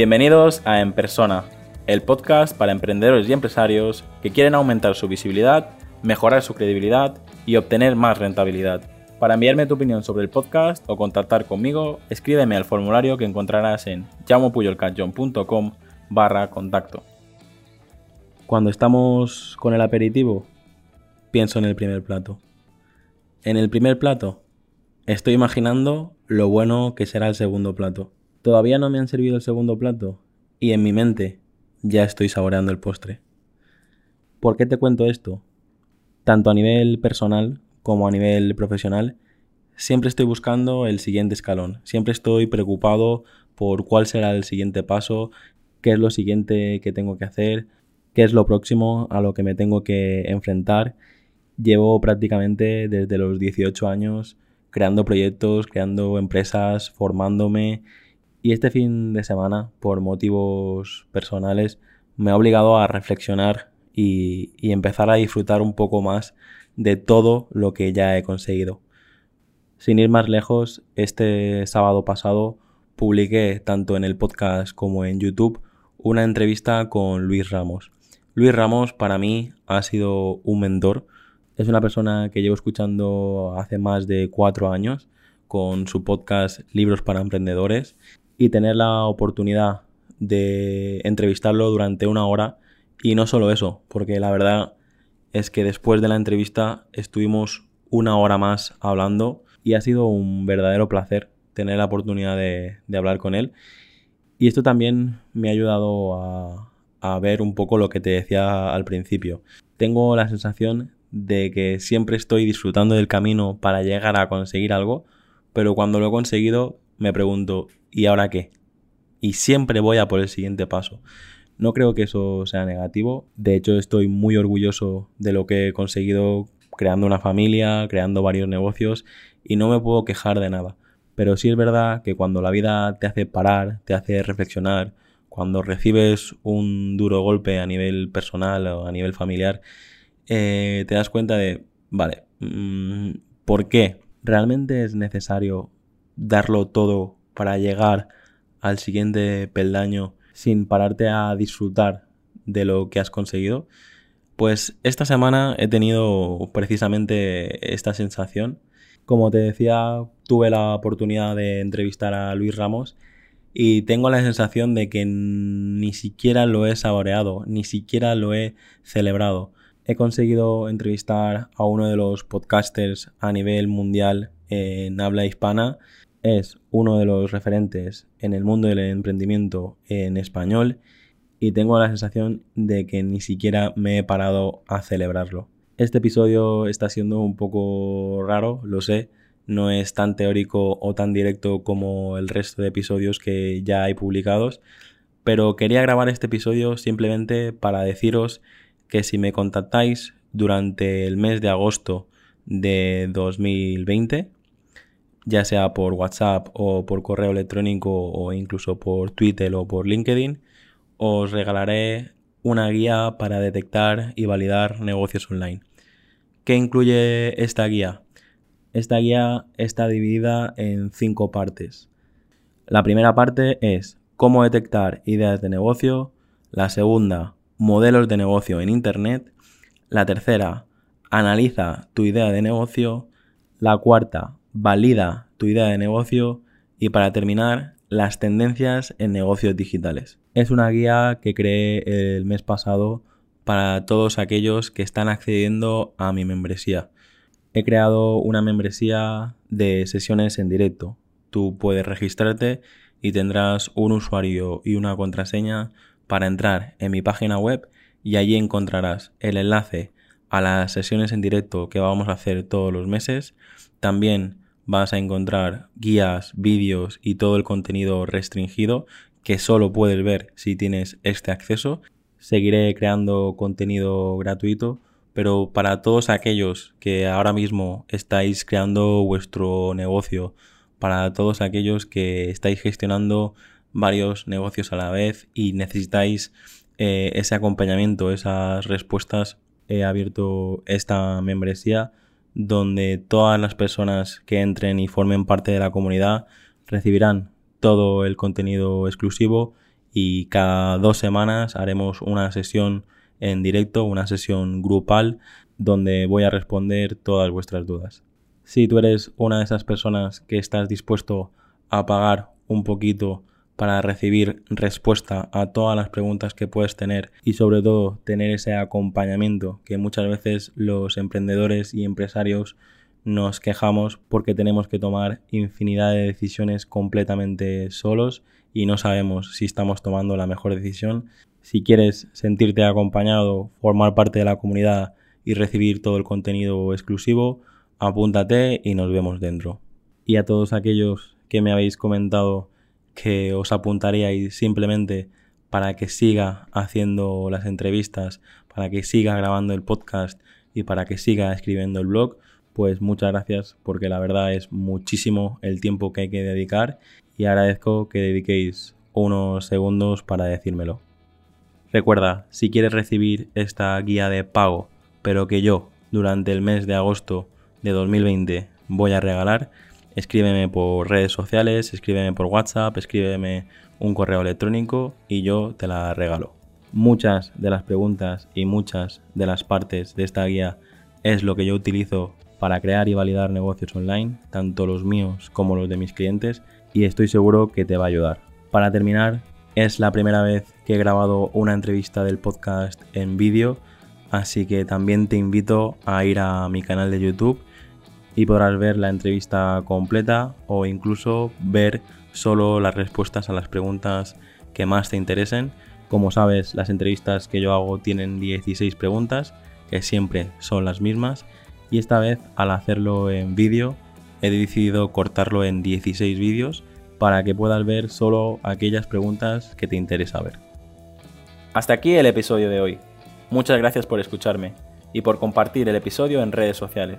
Bienvenidos a En Persona, el podcast para emprendedores y empresarios que quieren aumentar su visibilidad, mejorar su credibilidad y obtener más rentabilidad. Para enviarme tu opinión sobre el podcast o contactar conmigo, escríbeme al formulario que encontrarás en llamopuyolcanchon.com barra contacto. Cuando estamos con el aperitivo, pienso en el primer plato. En el primer plato, estoy imaginando lo bueno que será el segundo plato. Todavía no me han servido el segundo plato y en mi mente ya estoy saboreando el postre. ¿Por qué te cuento esto? Tanto a nivel personal como a nivel profesional, siempre estoy buscando el siguiente escalón. Siempre estoy preocupado por cuál será el siguiente paso, qué es lo siguiente que tengo que hacer, qué es lo próximo a lo que me tengo que enfrentar. Llevo prácticamente desde los 18 años creando proyectos, creando empresas, formándome y este fin de semana, por motivos personales, me ha obligado a reflexionar y, empezar a disfrutar un poco más de todo lo que ya he conseguido. Sin ir más lejos, este sábado pasado publiqué tanto en el podcast como en YouTube una entrevista con Luis Ramos. Luis Ramos para mí ha sido un mentor. Es una persona que llevo escuchando hace más de cuatro años con su podcast Libros para Emprendedores y tener la oportunidad de entrevistarlo durante una hora y no solo eso, porque la verdad es que después de la entrevista estuvimos una hora más hablando y ha sido un verdadero placer tener la oportunidad de, hablar con él. Y esto también me ha ayudado a, ver un poco lo que te decía al principio. Tengo la sensación de que siempre estoy disfrutando del camino para llegar a conseguir algo, pero cuando lo he conseguido me pregunto, ¿y ahora qué? Y siempre voy a por el siguiente paso. No creo que eso sea negativo. De hecho, estoy muy orgulloso de lo que he conseguido creando una familia, creando varios negocios y no me puedo quejar de nada. Pero sí es verdad que cuando la vida te hace parar, te hace reflexionar, cuando recibes un duro golpe a nivel personal o a nivel familiar, eh, te das cuenta de, vale, mm, ¿por qué? ¿Realmente es necesario darlo todo para llegar al siguiente peldaño sin pararte a disfrutar de lo que has conseguido? Pues esta semana he tenido precisamente esta sensación. Como te decía, tuve la oportunidad de entrevistar a Luis Ramos y tengo la sensación de que ni siquiera lo he saboreado, ni siquiera lo he celebrado. He conseguido entrevistar a uno de los podcasters a nivel mundial en habla hispana es uno de los referentes en el mundo del emprendimiento en español y tengo la sensación de que ni siquiera me he parado a celebrarlo. Este episodio está siendo un poco raro, lo sé, no es tan teórico o tan directo como el resto de episodios que ya hay publicados, pero quería grabar este episodio simplemente para deciros que si me contactáis durante el mes de agosto de 2020, ya sea por WhatsApp o por correo electrónico o incluso por Twitter o por LinkedIn, os regalaré una guía para detectar y validar negocios online. ¿Qué incluye esta guía? Esta guía está dividida en cinco partes. La primera parte es cómo detectar ideas de negocio, la segunda, modelos de negocio en Internet, la tercera, analiza tu idea de negocio, la cuarta, valida tu idea de negocio y para terminar, las tendencias en negocios digitales. Es una guía que creé el mes pasado para todos aquellos que están accediendo a mi membresía. He creado una membresía de sesiones en directo. Tú puedes registrarte y tendrás un usuario y una contraseña para entrar en mi página web y allí encontrarás el enlace a las sesiones en directo que vamos a hacer todos los meses. También vas a encontrar guías, vídeos y todo el contenido restringido que solo puedes ver si tienes este acceso. Seguiré creando contenido gratuito, pero para todos aquellos que ahora mismo estáis creando vuestro negocio, para todos aquellos que estáis gestionando varios negocios a la vez y necesitáis eh, ese acompañamiento, esas respuestas, he abierto esta membresía donde todas las personas que entren y formen parte de la comunidad recibirán todo el contenido exclusivo y cada dos semanas haremos una sesión en directo, una sesión grupal donde voy a responder todas vuestras dudas. Si tú eres una de esas personas que estás dispuesto a pagar un poquito para recibir respuesta a todas las preguntas que puedes tener y sobre todo tener ese acompañamiento que muchas veces los emprendedores y empresarios nos quejamos porque tenemos que tomar infinidad de decisiones completamente solos y no sabemos si estamos tomando la mejor decisión. Si quieres sentirte acompañado, formar parte de la comunidad y recibir todo el contenido exclusivo, apúntate y nos vemos dentro. Y a todos aquellos que me habéis comentado que os apuntaríais simplemente para que siga haciendo las entrevistas, para que siga grabando el podcast y para que siga escribiendo el blog, pues muchas gracias porque la verdad es muchísimo el tiempo que hay que dedicar y agradezco que dediquéis unos segundos para decírmelo. Recuerda, si quieres recibir esta guía de pago, pero que yo durante el mes de agosto de 2020 voy a regalar, escríbeme por redes sociales, escríbeme por WhatsApp, escríbeme un correo electrónico y yo te la regalo. Muchas de las preguntas y muchas de las partes de esta guía es lo que yo utilizo para crear y validar negocios online, tanto los míos como los de mis clientes, y estoy seguro que te va a ayudar. Para terminar, es la primera vez que he grabado una entrevista del podcast en vídeo, así que también te invito a ir a mi canal de YouTube y podrás ver la entrevista completa o incluso ver solo las respuestas a las preguntas que más te interesen. Como sabes, las entrevistas que yo hago tienen 16 preguntas, que siempre son las mismas, y esta vez al hacerlo en vídeo he decidido cortarlo en 16 vídeos para que puedas ver solo aquellas preguntas que te interesa ver. Hasta aquí el episodio de hoy. Muchas gracias por escucharme y por compartir el episodio en redes sociales.